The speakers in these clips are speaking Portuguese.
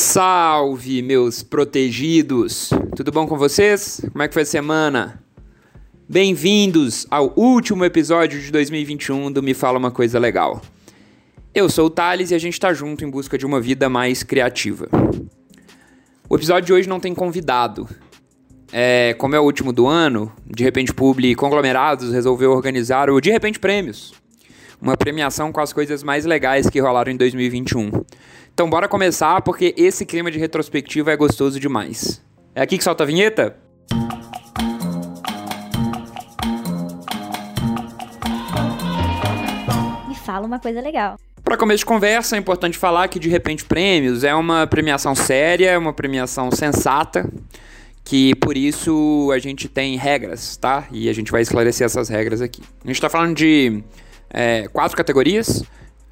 Salve, meus protegidos! Tudo bom com vocês? Como é que foi a semana? Bem-vindos ao último episódio de 2021 do Me Fala Uma Coisa Legal. Eu sou o Thales e a gente está junto em busca de uma vida mais criativa. O episódio de hoje não tem convidado. É, como é o último do ano, de repente Publi Conglomerados resolveu organizar o De Repente Prêmios, uma premiação com as coisas mais legais que rolaram em 2021. Então bora começar porque esse clima de retrospectiva é gostoso demais. É aqui que solta a vinheta? Me fala uma coisa legal. Para começo de conversa, é importante falar que De Repente Prêmios é uma premiação séria, uma premiação sensata, que por isso a gente tem regras, tá? E a gente vai esclarecer essas regras aqui. A gente está falando de é, quatro categorias: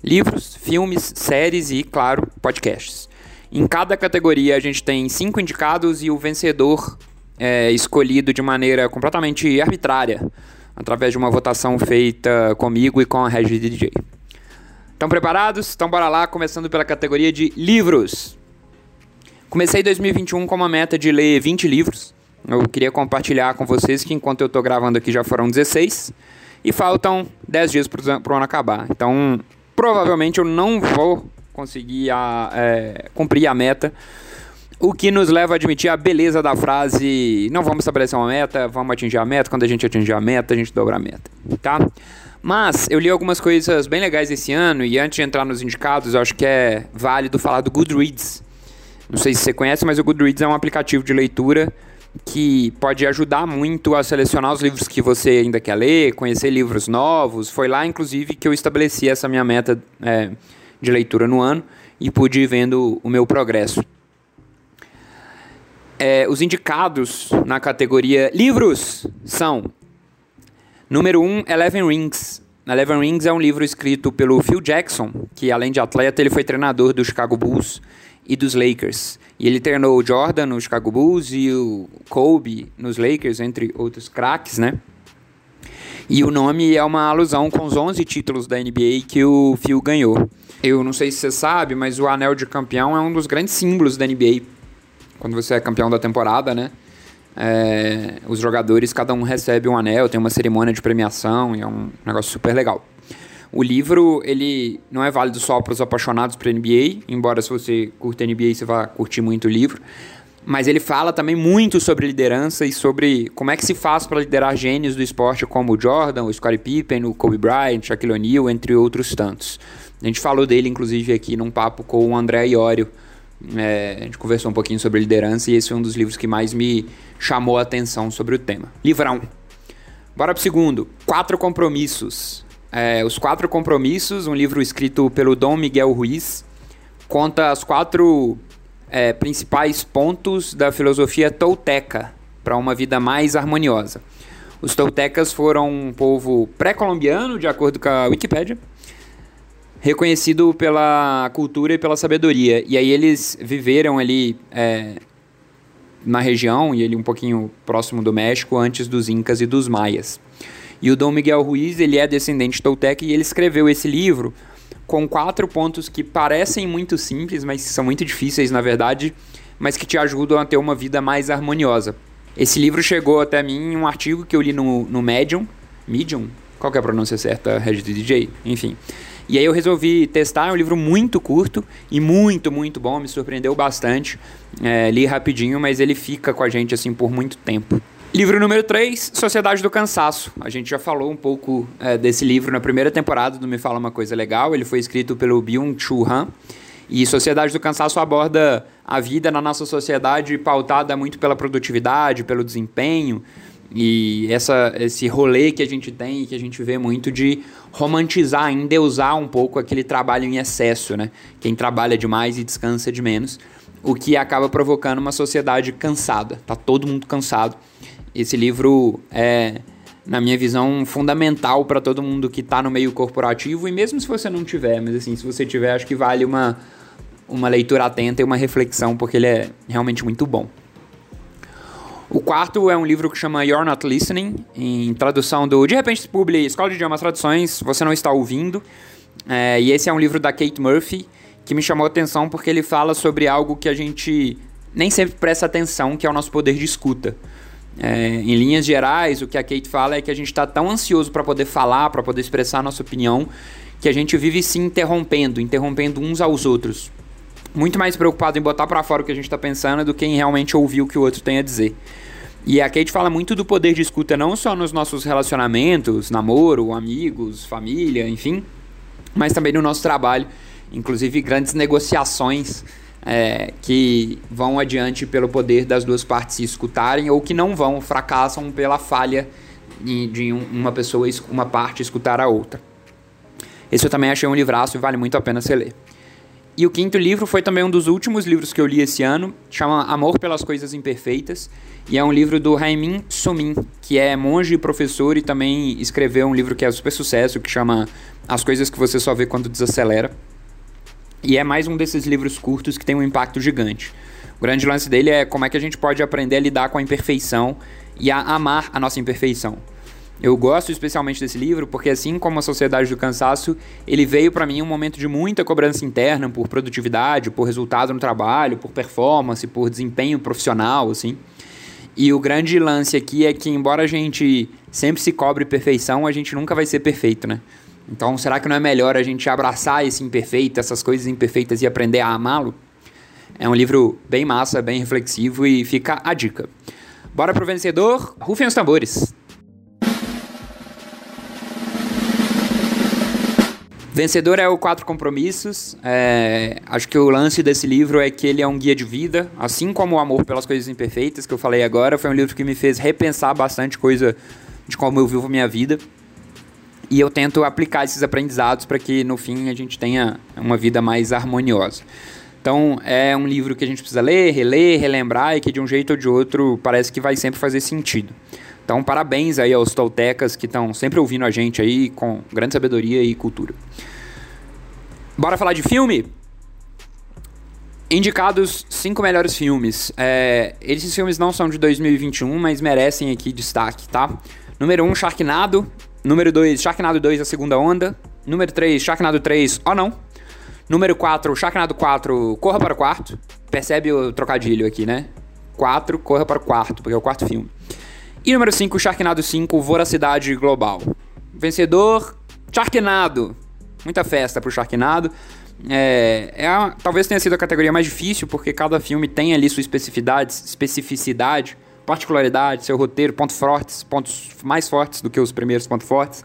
livros, filmes, séries e, claro, podcasts. Em cada categoria a gente tem cinco indicados e o vencedor é escolhido de maneira completamente arbitrária, através de uma votação feita comigo e com a Regi DJ. Estão preparados? Então bora lá, começando pela categoria de livros. Comecei 2021 com uma meta de ler 20 livros. Eu queria compartilhar com vocês que enquanto eu estou gravando aqui já foram 16 e faltam 10 dias para o ano acabar. Então, provavelmente eu não vou conseguir a, é, cumprir a meta. O que nos leva a admitir a beleza da frase: não vamos estabelecer uma meta, vamos atingir a meta. Quando a gente atingir a meta, a gente dobra a meta, tá? Mas eu li algumas coisas bem legais esse ano e antes de entrar nos indicados, eu acho que é válido falar do Goodreads. Não sei se você conhece, mas o Goodreads é um aplicativo de leitura que pode ajudar muito a selecionar os livros que você ainda quer ler, conhecer livros novos. Foi lá, inclusive, que eu estabeleci essa minha meta é, de leitura no ano e pude ir vendo o meu progresso. É, os indicados na categoria livros são número 1, um, Eleven Rings. Eleven Rings é um livro escrito pelo Phil Jackson, que além de atleta, ele foi treinador do Chicago Bulls e dos Lakers. E ele treinou o Jordan no Chicago Bulls e o Kobe nos Lakers, entre outros craques, né? E o nome é uma alusão com os 11 títulos da NBA que o Phil ganhou. Eu não sei se você sabe, mas o anel de campeão é um dos grandes símbolos da NBA. Quando você é campeão da temporada, né? É, os jogadores, cada um recebe um anel, tem uma cerimônia de premiação e é um negócio super legal. O livro, ele não é válido só para os apaixonados por NBA, embora se você curte NBA, você vá curtir muito o livro. Mas ele fala também muito sobre liderança e sobre como é que se faz para liderar gênios do esporte como o Jordan, o Scottie Pippen, o Kobe Bryant, Shaquille O'Neal, entre outros tantos. A gente falou dele, inclusive, aqui num papo com o André Iorio. É, a gente conversou um pouquinho sobre liderança e esse foi um dos livros que mais me chamou a atenção sobre o tema. Livrão. Bora pro segundo. Quatro compromissos. É, Os Quatro Compromissos, um livro escrito pelo Dom Miguel Ruiz, conta os quatro é, principais pontos da filosofia tolteca para uma vida mais harmoniosa. Os toltecas foram um povo pré-colombiano, de acordo com a Wikipédia, reconhecido pela cultura e pela sabedoria. E aí eles viveram ali é, na região e ali um pouquinho próximo do México antes dos Incas e dos Maias. E o Dom Miguel Ruiz, ele é descendente tolteca e ele escreveu esse livro com quatro pontos que parecem muito simples, mas são muito difíceis na verdade, mas que te ajudam a ter uma vida mais harmoniosa. Esse livro chegou até mim em um artigo que eu li no, no Medium. Medium? Qual é a pronúncia certa? Red DJ? Enfim. E aí eu resolvi testar, é um livro muito curto e muito, muito bom, me surpreendeu bastante. É, li rapidinho, mas ele fica com a gente assim por muito tempo. Livro número 3, Sociedade do Cansaço. A gente já falou um pouco é, desse livro na primeira temporada do Me Fala Uma Coisa Legal. Ele foi escrito pelo Byung-Chul Han. E Sociedade do Cansaço aborda a vida na nossa sociedade pautada muito pela produtividade, pelo desempenho. E essa, esse rolê que a gente tem que a gente vê muito de romantizar, endeusar um pouco aquele trabalho em excesso, né? Quem trabalha demais e descansa de menos. O que acaba provocando uma sociedade cansada. Tá todo mundo cansado esse livro é, na minha visão, fundamental para todo mundo que está no meio corporativo e mesmo se você não tiver, mas assim, se você tiver, acho que vale uma, uma leitura atenta e uma reflexão, porque ele é realmente muito bom. O quarto é um livro que chama You're Not Listening, em tradução do De repente publi Escola de Idiomas Traduções, Você Não Está Ouvindo. É, e esse é um livro da Kate Murphy, que me chamou a atenção porque ele fala sobre algo que a gente nem sempre presta atenção, que é o nosso poder de escuta. É, em linhas gerais, o que a Kate fala é que a gente está tão ansioso para poder falar, para poder expressar nossa opinião, que a gente vive se interrompendo, interrompendo uns aos outros. Muito mais preocupado em botar para fora o que a gente está pensando do que em realmente ouvir o que o outro tem a dizer. E a Kate fala muito do poder de escuta não só nos nossos relacionamentos, namoro, amigos, família, enfim, mas também no nosso trabalho, inclusive grandes negociações é, que vão adiante pelo poder das duas partes se escutarem ou que não vão, fracassam pela falha de uma pessoa, uma parte escutar a outra. Esse eu também achei um livraço e vale muito a pena você ler. E o quinto livro foi também um dos últimos livros que eu li esse ano, chama Amor pelas Coisas Imperfeitas, e é um livro do Raimin Somin, que é monge e professor e também escreveu um livro que é super sucesso, que chama As Coisas que Você Só Vê Quando Desacelera. E é mais um desses livros curtos que tem um impacto gigante. O grande lance dele é como é que a gente pode aprender a lidar com a imperfeição e a amar a nossa imperfeição. Eu gosto especialmente desse livro porque, assim como a Sociedade do Cansaço, ele veio para mim um momento de muita cobrança interna por produtividade, por resultado no trabalho, por performance, por desempenho profissional, assim. E o grande lance aqui é que, embora a gente sempre se cobre perfeição, a gente nunca vai ser perfeito, né? Então, será que não é melhor a gente abraçar esse imperfeito, essas coisas imperfeitas e aprender a amá-lo? É um livro bem massa, bem reflexivo e fica a dica. Bora pro vencedor? Rufem os tambores! Vencedor é o Quatro Compromissos. É, acho que o lance desse livro é que ele é um guia de vida, assim como o Amor pelas Coisas Imperfeitas, que eu falei agora. Foi um livro que me fez repensar bastante coisa de como eu vivo minha vida. E eu tento aplicar esses aprendizados para que no fim a gente tenha uma vida mais harmoniosa. Então é um livro que a gente precisa ler, reler, relembrar e que de um jeito ou de outro parece que vai sempre fazer sentido. Então, parabéns aí aos toltecas que estão sempre ouvindo a gente aí com grande sabedoria e cultura. Bora falar de filme? Indicados cinco melhores filmes. É, esses filmes não são de 2021, mas merecem aqui destaque, tá? Número 1, um, Sharknado. Número 2, Sharknado 2, A Segunda Onda. Número 3, Sharknado 3, Oh Não. Número 4, Sharknado 4, Corra para o Quarto. Percebe o trocadilho aqui, né? 4, Corra para o Quarto, porque é o quarto filme. E número 5, Sharknado 5, Voracidade Global. Vencedor, Sharknado. Muita festa pro Sharknado. É, é talvez tenha sido a categoria mais difícil, porque cada filme tem ali sua especificidade, especificidade, particularidade, seu roteiro, pontos fortes, pontos mais fortes do que os primeiros pontos fortes.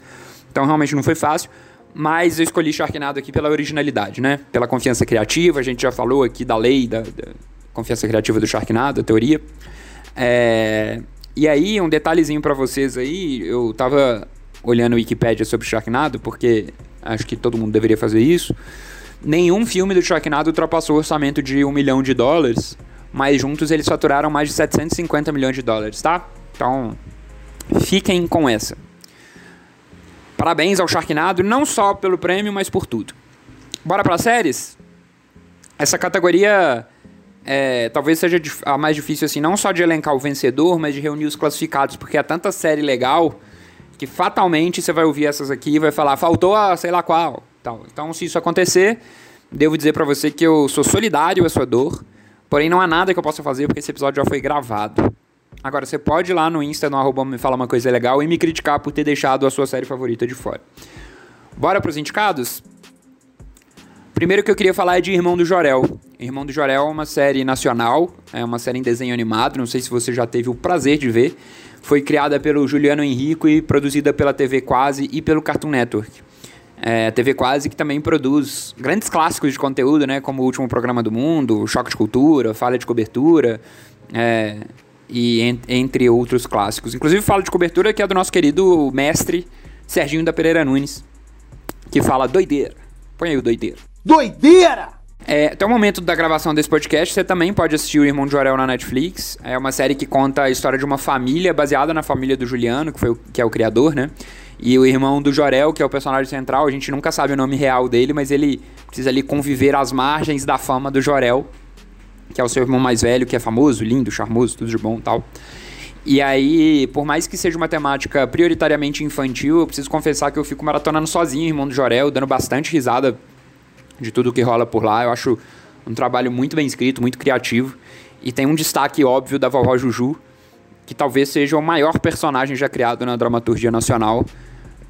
Então realmente não foi fácil. Mas eu escolhi Sharknado aqui pela originalidade, né? Pela confiança criativa. A gente já falou aqui da lei da, da confiança criativa do Sharknado, a teoria. É, e aí, um detalhezinho para vocês aí, eu tava olhando o Wikipedia sobre Sharknado, porque acho que todo mundo deveria fazer isso. Nenhum filme do Sharknado ultrapassou o orçamento de um milhão de dólares, mas juntos eles faturaram mais de 750 milhões de dólares, tá? Então, fiquem com essa. Parabéns ao Sharknado, não só pelo prêmio, mas por tudo. Bora para séries? Essa categoria é, talvez seja a mais difícil, assim, não só de elencar o vencedor, mas de reunir os classificados, porque é tanta série legal que fatalmente você vai ouvir essas aqui e vai falar, faltou a sei lá qual. Tal. Então, se isso acontecer, devo dizer para você que eu sou solidário à sua dor, porém não há nada que eu possa fazer porque esse episódio já foi gravado. Agora, você pode ir lá no Insta, no arroba me falar uma coisa legal e me criticar por ter deixado a sua série favorita de fora. Bora pros indicados? Primeiro que eu queria falar é de Irmão do Jorel. Irmão do Jorel é uma série nacional, é uma série em desenho animado, não sei se você já teve o prazer de ver. Foi criada pelo Juliano Henrico e produzida pela TV Quase e pelo Cartoon Network. É, a TV Quase que também produz grandes clássicos de conteúdo, né, como o Último Programa do Mundo, Choque de Cultura, Falha de Cobertura, é, e entre outros clássicos. Inclusive Fala de Cobertura que é do nosso querido mestre Serginho da Pereira Nunes, que fala doideira. Põe aí o doideira. Doideira! É, até o momento da gravação desse podcast, você também pode assistir O Irmão de Jorel na Netflix. É uma série que conta a história de uma família baseada na família do Juliano, que, foi o, que é o criador, né? E o irmão do Jorel, que é o personagem central, a gente nunca sabe o nome real dele, mas ele precisa ali conviver às margens da fama do Jorel, que é o seu irmão mais velho, que é famoso, lindo, charmoso, tudo de bom e tal. E aí, por mais que seja uma temática prioritariamente infantil, eu preciso confessar que eu fico maratonando sozinho, irmão do Jorel, dando bastante risada de tudo que rola por lá. Eu acho um trabalho muito bem escrito, muito criativo. E tem um destaque óbvio da vovó Juju, que talvez seja o maior personagem já criado na dramaturgia nacional.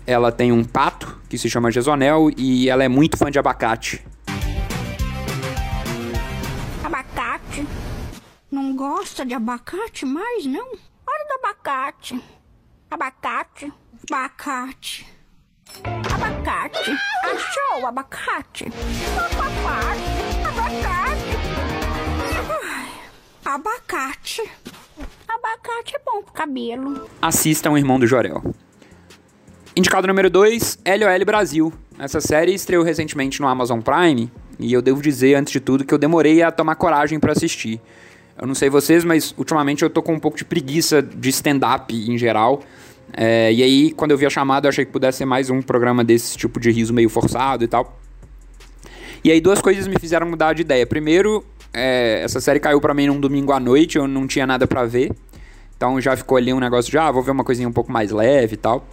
Ela tem um pato, que se chama Gesonel, e ela é muito fã de abacate. Abacate? Não gosta de abacate mais, não? Hora do abacate. Abacate, abacate. Abacate. Achou o abacate? Abacate, abacate. Ai, abacate. Abacate é bom pro cabelo. Assistam o Irmão do Jorel. Indicado número 2, LOL Brasil. Essa série estreou recentemente no Amazon Prime e eu devo dizer, antes de tudo, que eu demorei a tomar coragem para assistir. Eu não sei vocês, mas ultimamente eu tô com um pouco de preguiça de stand-up em geral. É, e aí, quando eu vi a chamada, eu achei que pudesse ser mais um programa desse tipo de riso meio forçado e tal. E aí, duas coisas me fizeram mudar de ideia. Primeiro, é, essa série caiu para mim num domingo à noite, eu não tinha nada para ver. Então já ficou ali um negócio de, ah, vou ver uma coisinha um pouco mais leve e tal.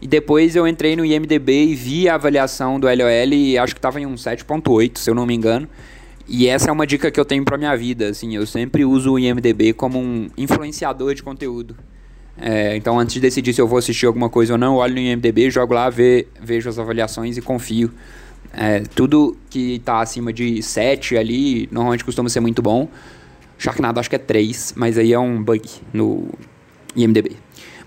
E depois eu entrei no IMDB e vi a avaliação do LOL e acho que tava em um 7.8, se eu não me engano. E essa é uma dica que eu tenho pra minha vida, assim, eu sempre uso o IMDB como um influenciador de conteúdo. É, então antes de decidir se eu vou assistir alguma coisa ou não, olho no IMDB, jogo lá, ve, vejo as avaliações e confio. É, tudo que tá acima de 7 ali, normalmente costuma ser muito bom. Sharknado acho que é 3, mas aí é um bug no IMDB.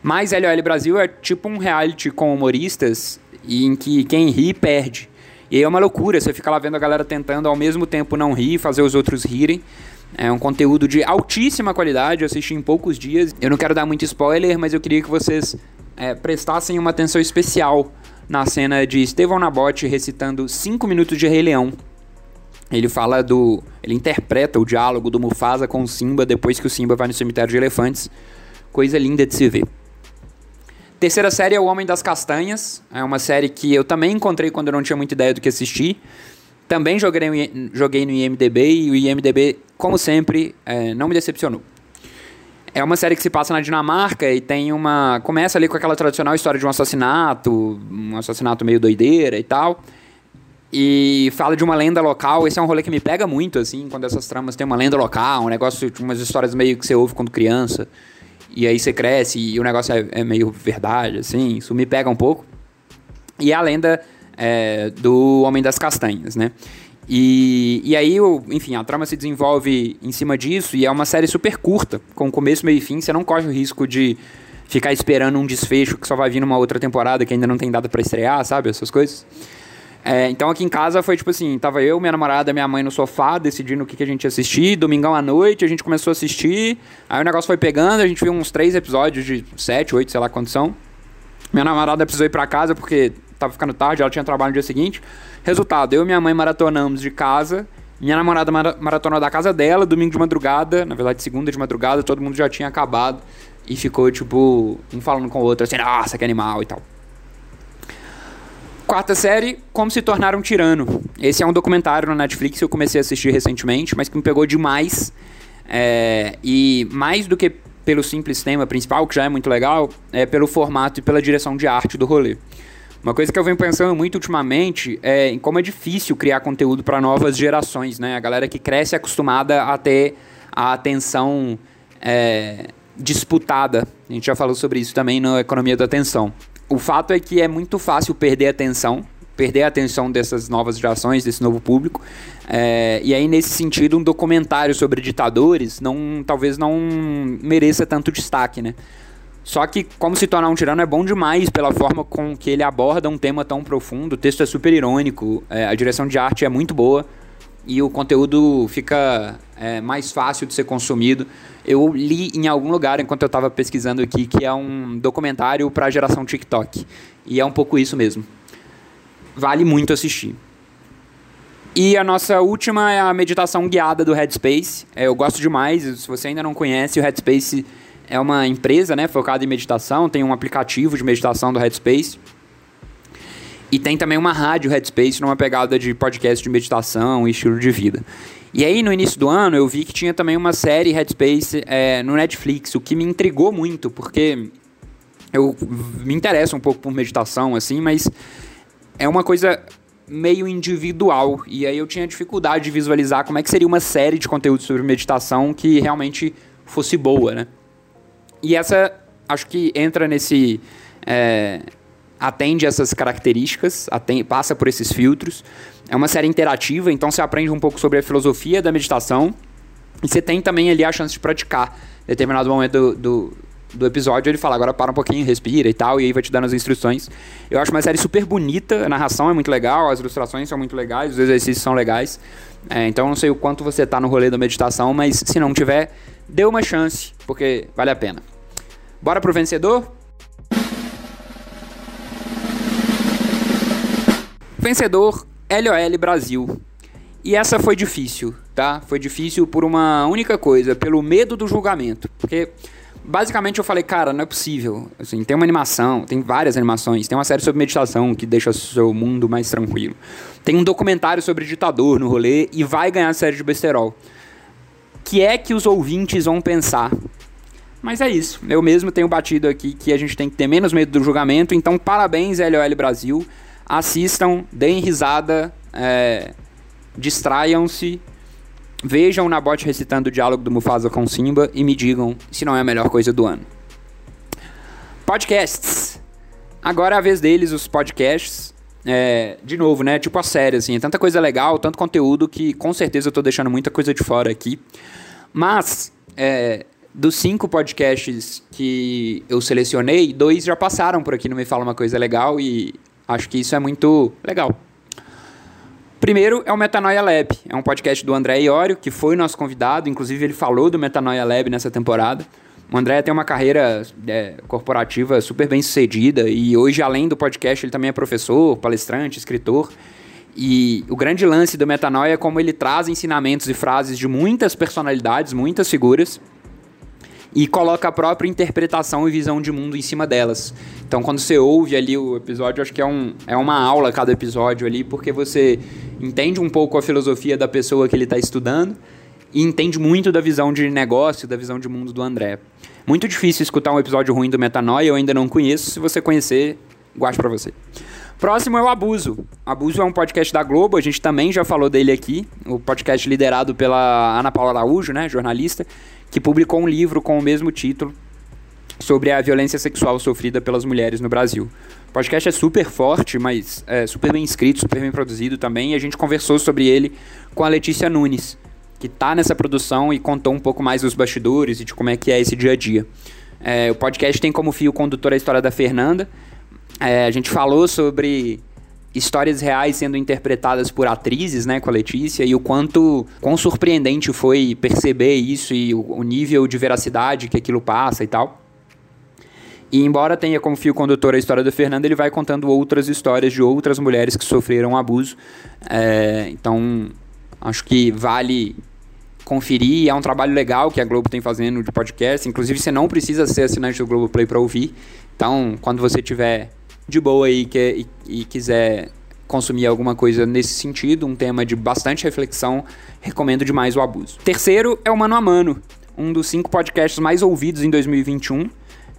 Mas LOL Brasil é tipo um reality com humoristas em que quem ri perde. E aí é uma loucura, você fica lá vendo a galera tentando ao mesmo tempo não rir, fazer os outros rirem. É um conteúdo de altíssima qualidade, eu assisti em poucos dias. Eu não quero dar muito spoiler, mas eu queria que vocês é, prestassem uma atenção especial na cena de Estevão Nabote recitando 5 minutos de Rei Leão. Ele fala do. Ele interpreta o diálogo do Mufasa com o Simba depois que o Simba vai no cemitério de elefantes. Coisa linda de se ver. Terceira série é O Homem das Castanhas. É uma série que eu também encontrei quando eu não tinha muita ideia do que assistir. Também joguei, joguei no IMDB e o IMDB, como sempre, é, não me decepcionou. É uma série que se passa na Dinamarca e tem uma. Começa ali com aquela tradicional história de um assassinato, um assassinato meio doideira e tal. E fala de uma lenda local. Esse é um rolê que me pega muito, assim, quando essas tramas têm uma lenda local, um negócio, umas histórias meio que você ouve quando criança. E aí você cresce e o negócio é, é meio verdade, assim. Isso me pega um pouco. E é a lenda é, do Homem das Castanhas, né? E, e aí, enfim, a trama se desenvolve em cima disso e é uma série super curta, com começo, meio e fim. Você não corre o risco de ficar esperando um desfecho que só vai vir numa outra temporada que ainda não tem data para estrear, sabe? Essas coisas. É, então aqui em casa foi tipo assim, tava eu, minha namorada, minha mãe no sofá, decidindo o que, que a gente ia assistir, domingão à noite, a gente começou a assistir, aí o negócio foi pegando, a gente viu uns três episódios de sete, oito, sei lá quantos são. Minha namorada precisou ir pra casa porque tava ficando tarde, ela tinha trabalho no dia seguinte. Resultado, eu e minha mãe maratonamos de casa. Minha namorada maratonou da casa dela, domingo de madrugada, na verdade, segunda de madrugada, todo mundo já tinha acabado. E ficou, tipo, um falando com o outro, assim, nossa, que animal e tal. Quarta série, Como se tornar um tirano. Esse é um documentário na Netflix que eu comecei a assistir recentemente, mas que me pegou demais. É, e mais do que pelo simples tema principal, que já é muito legal, é pelo formato e pela direção de arte do rolê. Uma coisa que eu venho pensando muito ultimamente é em como é difícil criar conteúdo para novas gerações, né? A galera que cresce é acostumada a ter a atenção é, disputada. A gente já falou sobre isso também na economia da atenção. O fato é que é muito fácil perder a atenção, perder a atenção dessas novas gerações, desse novo público. É, e aí, nesse sentido, um documentário sobre ditadores não, talvez não mereça tanto destaque, né? Só que Como Se Tornar um Tirano é bom demais pela forma com que ele aborda um tema tão profundo. O texto é super irônico, é, a direção de arte é muito boa e o conteúdo fica é, mais fácil de ser consumido. Eu li em algum lugar, enquanto eu estava pesquisando aqui, que é um documentário para a geração TikTok. E é um pouco isso mesmo. Vale muito assistir. E a nossa última é a meditação guiada do Headspace. É, eu gosto demais. Se você ainda não conhece, o Headspace é uma empresa né, focada em meditação, tem um aplicativo de meditação do Headspace. E tem também uma rádio Headspace numa pegada de podcast de meditação e estilo de vida. E aí, no início do ano, eu vi que tinha também uma série Headspace é, no Netflix, o que me intrigou muito, porque eu me interesso um pouco por meditação, assim, mas é uma coisa meio individual. E aí eu tinha dificuldade de visualizar como é que seria uma série de conteúdo sobre meditação que realmente fosse boa, né? E essa, acho que entra nesse... É, atende essas características, atende, passa por esses filtros. É uma série interativa, então você aprende um pouco sobre a filosofia da meditação. E você tem também ali a chance de praticar. Em determinado momento do, do, do episódio, ele fala, agora para um pouquinho, respira e tal, e aí vai te dando as instruções. Eu acho uma série super bonita, a narração é muito legal, as ilustrações são muito legais, os exercícios são legais. É, então eu não sei o quanto você tá no rolê da meditação, mas se não tiver, dê uma chance, porque vale a pena. Bora pro vencedor? Vencedor LOL Brasil. E essa foi difícil, tá? Foi difícil por uma única coisa, pelo medo do julgamento. Porque basicamente eu falei, cara, não é possível. Assim, tem uma animação, tem várias animações, tem uma série sobre meditação que deixa o seu mundo mais tranquilo. Tem um documentário sobre ditador no rolê e vai ganhar a série de besterol. Que é que os ouvintes vão pensar? Mas é isso. Eu mesmo tenho batido aqui que a gente tem que ter menos medo do julgamento. Então, parabéns, LOL Brasil assistam, deem risada, é, distraiam-se, vejam o Nabote recitando o diálogo do Mufasa com Simba e me digam se não é a melhor coisa do ano. Podcasts. Agora é a vez deles, os podcasts. É, de novo, né? Tipo a série, assim. É tanta coisa legal, tanto conteúdo que com certeza eu tô deixando muita coisa de fora aqui. Mas, é, dos cinco podcasts que eu selecionei, dois já passaram por aqui no Me Fala Uma Coisa Legal e Acho que isso é muito legal. Primeiro é o Metanoia Lab, é um podcast do André Iório, que foi nosso convidado, inclusive ele falou do Metanoia Lab nessa temporada. O André tem uma carreira é, corporativa super bem sucedida e hoje, além do podcast, ele também é professor, palestrante, escritor. E o grande lance do Metanoia é como ele traz ensinamentos e frases de muitas personalidades, muitas figuras, e coloca a própria interpretação e visão de mundo em cima delas. Então, quando você ouve ali o episódio, acho que é, um, é uma aula cada episódio ali, porque você entende um pouco a filosofia da pessoa que ele está estudando e entende muito da visão de negócio, da visão de mundo do André. Muito difícil escutar um episódio ruim do Metanoia, eu ainda não conheço. Se você conhecer, guarde para você. Próximo é o Abuso. Abuso é um podcast da Globo, a gente também já falou dele aqui. O podcast liderado pela Ana Paula Araújo, né, jornalista, que publicou um livro com o mesmo título sobre a violência sexual sofrida pelas mulheres no Brasil. O podcast é super forte, mas é super bem escrito, super bem produzido também, e a gente conversou sobre ele com a Letícia Nunes, que está nessa produção e contou um pouco mais dos bastidores e de como é que é esse dia a dia. É, o podcast tem como fio condutor a história da Fernanda. É, a gente falou sobre histórias reais sendo interpretadas por atrizes, né, com a Letícia, e o quanto quão surpreendente foi perceber isso e o, o nível de veracidade que aquilo passa e tal. E embora tenha como fio condutor a história da Fernanda, ele vai contando outras histórias de outras mulheres que sofreram abuso. É, então, acho que vale conferir. É um trabalho legal que a Globo tem fazendo de podcast. Inclusive, você não precisa ser assinante do Globo Play para ouvir. Então, quando você tiver de boa aí que, e, e quiser consumir alguma coisa nesse sentido, um tema de bastante reflexão, recomendo demais o abuso. Terceiro é o Mano a Mano, um dos cinco podcasts mais ouvidos em 2021.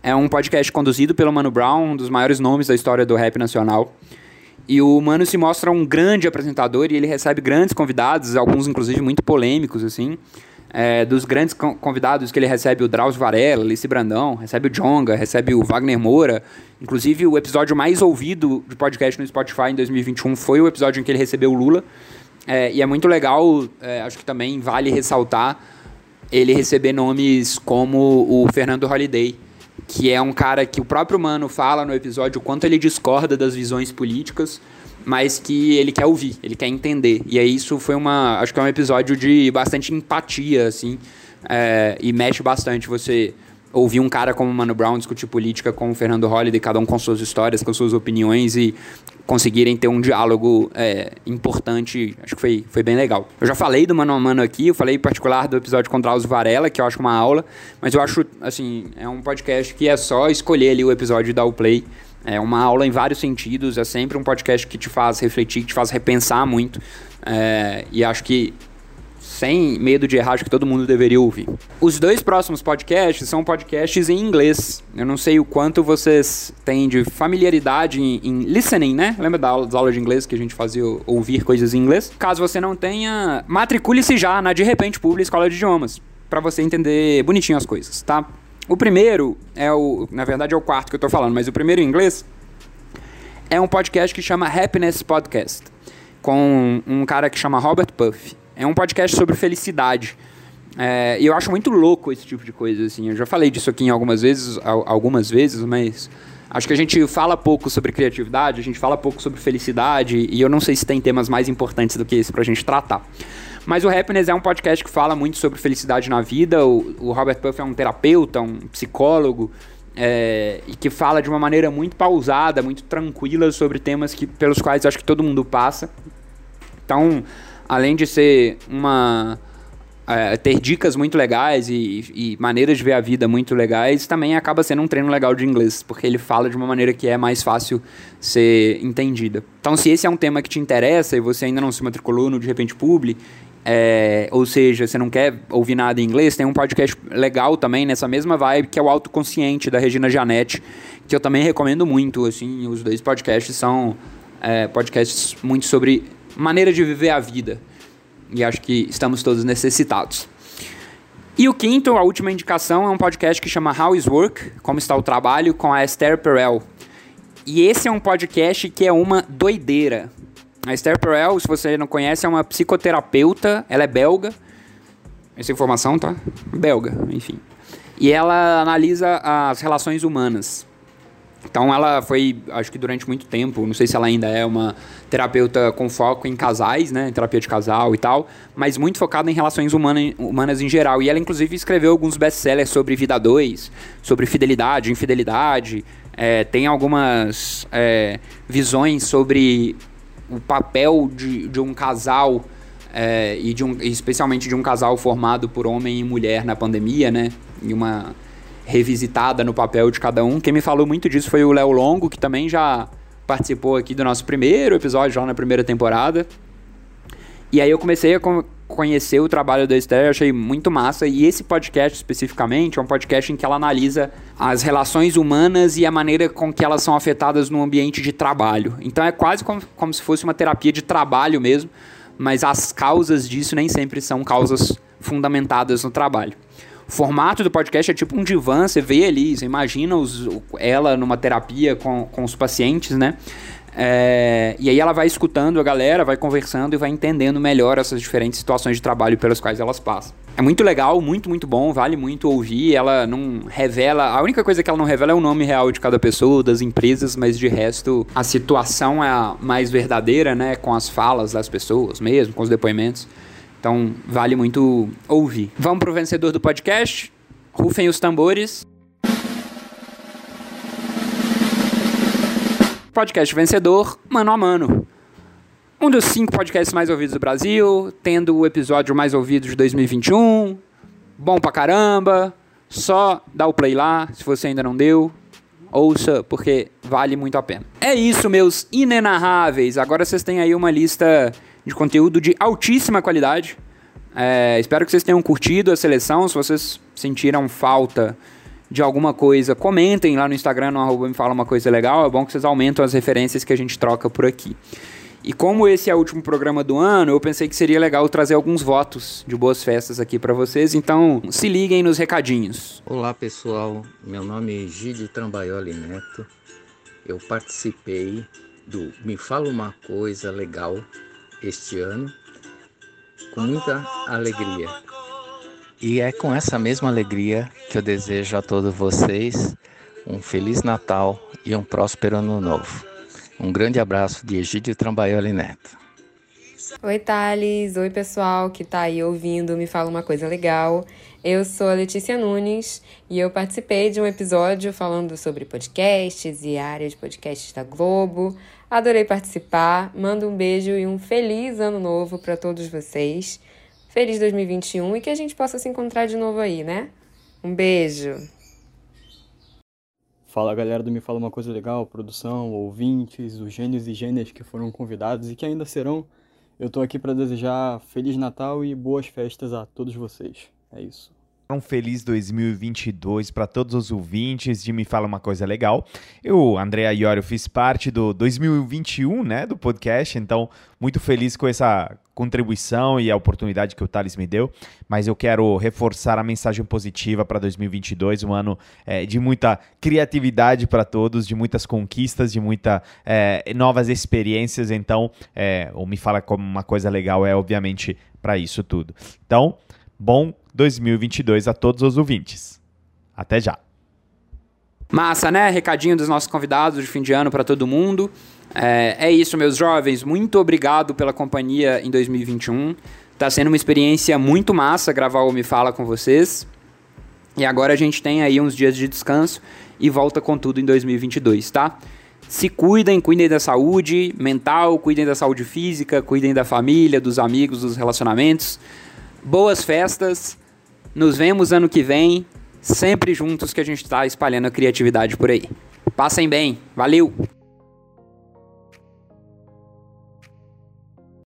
É um podcast conduzido pelo Mano Brown, um dos maiores nomes da história do rap nacional. E o Mano se mostra um grande apresentador e ele recebe grandes convidados, alguns inclusive muito polêmicos, assim. É, dos grandes convidados que ele recebe o Drauzio Varela, Alice Brandão, recebe o Jonga, recebe o Wagner Moura. Inclusive, o episódio mais ouvido de podcast no Spotify em 2021 foi o episódio em que ele recebeu o Lula. É, e é muito legal, é, acho que também vale ressaltar ele receber nomes como o Fernando Holliday, que é um cara que o próprio Mano fala no episódio o quanto ele discorda das visões políticas, mas que ele quer ouvir, ele quer entender. E aí isso foi uma. Acho que é um episódio de bastante empatia, assim. É, e mexe bastante você ouvir um cara como o Mano Brown discutir política com o Fernando Holliday, cada um com suas histórias, com suas opiniões e conseguirem ter um diálogo é, importante, acho que foi, foi bem legal. Eu já falei do Mano a Mano aqui, eu falei em particular do episódio com Drauzio Varela, que eu acho uma aula, mas eu acho, assim, é um podcast que é só escolher ali o episódio e dar o play, é uma aula em vários sentidos, é sempre um podcast que te faz refletir, que te faz repensar muito. É, e acho que sem medo de errar, acho que todo mundo deveria ouvir. Os dois próximos podcasts são podcasts em inglês. Eu não sei o quanto vocês têm de familiaridade em, em listening, né? Lembra das aulas de inglês que a gente fazia ouvir coisas em inglês? Caso você não tenha, matricule-se já na De Repente Pública Escola de Idiomas, para você entender bonitinho as coisas, tá? O primeiro é o, na verdade é o quarto que eu tô falando, mas o primeiro em inglês é um podcast que chama Happiness Podcast, com um cara que chama Robert Puff. É um podcast sobre felicidade. É, e eu acho muito louco esse tipo de coisa, assim. Eu já falei disso aqui em algumas vezes, algumas vezes, mas acho que a gente fala pouco sobre criatividade, a gente fala pouco sobre felicidade, e eu não sei se tem temas mais importantes do que esse pra gente tratar. Mas o Happiness é um podcast que fala muito sobre felicidade na vida. O, o Robert Puff é um terapeuta, um psicólogo, é, e que fala de uma maneira muito pausada, muito tranquila sobre temas que, pelos quais acho que todo mundo passa. Então, além de ser uma. É, ter dicas muito legais e, e, maneiras de ver a vida muito legais, também acaba sendo um treino legal de inglês, porque ele fala de uma maneira que é mais fácil ser entendida. Então, se esse é um tema que te interessa e você ainda não se matriculou no De Repente Publi, é, ou seja, você não quer ouvir nada em inglês, tem um podcast legal também nessa mesma vibe, que é o Autoconsciente, da Regina Janete, que eu também recomendo muito. Assim, os dois podcasts são é, podcasts muito sobre maneira de viver a vida. E acho que estamos todos necessitados. E o quinto, a última indicação, é um podcast que chama How is Work? Como está o trabalho? com a Esther Perel. E esse é um podcast que é uma doideira. A Esther Perel, se você não conhece, é uma psicoterapeuta, ela é belga. Essa informação, tá? Belga, enfim. E ela analisa as relações humanas. Então ela foi, acho que durante muito tempo, não sei se ela ainda é uma terapeuta com foco em casais, né, terapia de casal e tal, mas muito focada em relações humana, humanas em geral. E ela inclusive escreveu alguns best-sellers sobre vida 2, sobre fidelidade, infidelidade. É, tem algumas é, visões sobre o papel de, de um casal é, e de um, especialmente de um casal formado por homem e mulher na pandemia, né? E uma revisitada no papel de cada um. Quem me falou muito disso foi o Léo Longo, que também já participou aqui do nosso primeiro episódio, já na primeira temporada. E aí eu comecei a conhecer o trabalho da Esther, achei muito massa. E esse podcast especificamente é um podcast em que ela analisa as relações humanas e a maneira com que elas são afetadas no ambiente de trabalho. Então é quase como, como se fosse uma terapia de trabalho mesmo, mas as causas disso nem sempre são causas fundamentadas no trabalho. O formato do podcast é tipo um divã, você vê ali, você imagina os, ela numa terapia com, com os pacientes, né? É, e aí ela vai escutando a galera, vai conversando e vai entendendo melhor essas diferentes situações de trabalho pelas quais elas passam. É muito legal, muito, muito bom, vale muito ouvir. Ela não revela. A única coisa que ela não revela é o nome real de cada pessoa, das empresas, mas de resto a situação é a mais verdadeira, né? Com as falas das pessoas mesmo, com os depoimentos. Então vale muito ouvir. Vamos pro vencedor do podcast. Rufem os tambores. Podcast vencedor, mano a mano. Um dos cinco podcasts mais ouvidos do Brasil, tendo o episódio mais ouvido de 2021. Bom pra caramba. Só dá o play lá, se você ainda não deu. Ouça, porque vale muito a pena. É isso, meus inenarráveis. Agora vocês têm aí uma lista de conteúdo de altíssima qualidade. É, espero que vocês tenham curtido a seleção. Se vocês sentiram falta de alguma coisa, comentem lá no Instagram, no arroba me fala uma coisa legal. É bom que vocês aumentam as referências que a gente troca por aqui. E como esse é o último programa do ano, eu pensei que seria legal trazer alguns votos de boas festas aqui para vocês. Então, se liguem nos recadinhos. Olá, pessoal. Meu nome é Gide Trambaioli Neto. Eu participei do Me Fala uma Coisa Legal este ano com muita alegria. E é com essa mesma alegria que eu desejo a todos vocês um Feliz Natal e um próspero Ano Novo. Um grande abraço de Egídio Trambaioli Neto. Oi, Thales. Oi, pessoal que tá aí ouvindo. Me fala uma coisa legal. Eu sou a Letícia Nunes e eu participei de um episódio falando sobre podcasts e área de podcasts da Globo. Adorei participar. Mando um beijo e um feliz ano novo para todos vocês. Feliz 2021 e que a gente possa se encontrar de novo aí, né? Um beijo! Fala galera do Me Fala Uma Coisa Legal, produção, ouvintes, os gênios e gênias que foram convidados e que ainda serão. Eu tô aqui para desejar Feliz Natal e boas festas a todos vocês. É isso. Um feliz 2022 para todos os ouvintes de Me Fala Uma Coisa Legal. Eu, André Iorio, fiz parte do 2021, né, do podcast, então muito feliz com essa contribuição e a oportunidade que o Thales me deu, mas eu quero reforçar a mensagem positiva para 2022, um ano é, de muita criatividade para todos, de muitas conquistas, de muitas é, novas experiências, então, é, o Me Fala Como Uma Coisa Legal é obviamente para isso tudo. Então, bom 2022 a todos os ouvintes. Até já. Massa, né? Recadinho dos nossos convidados de fim de ano para todo mundo. É, é, isso, meus jovens. Muito obrigado pela companhia em 2021. Tá sendo uma experiência muito massa gravar o Me Fala com vocês. E agora a gente tem aí uns dias de descanso e volta com tudo em 2022, tá? Se cuidem, cuidem da saúde mental, cuidem da saúde física, cuidem da família, dos amigos, dos relacionamentos. Boas festas nos vemos ano que vem, sempre juntos que a gente está espalhando a criatividade por aí. Passem bem, valeu!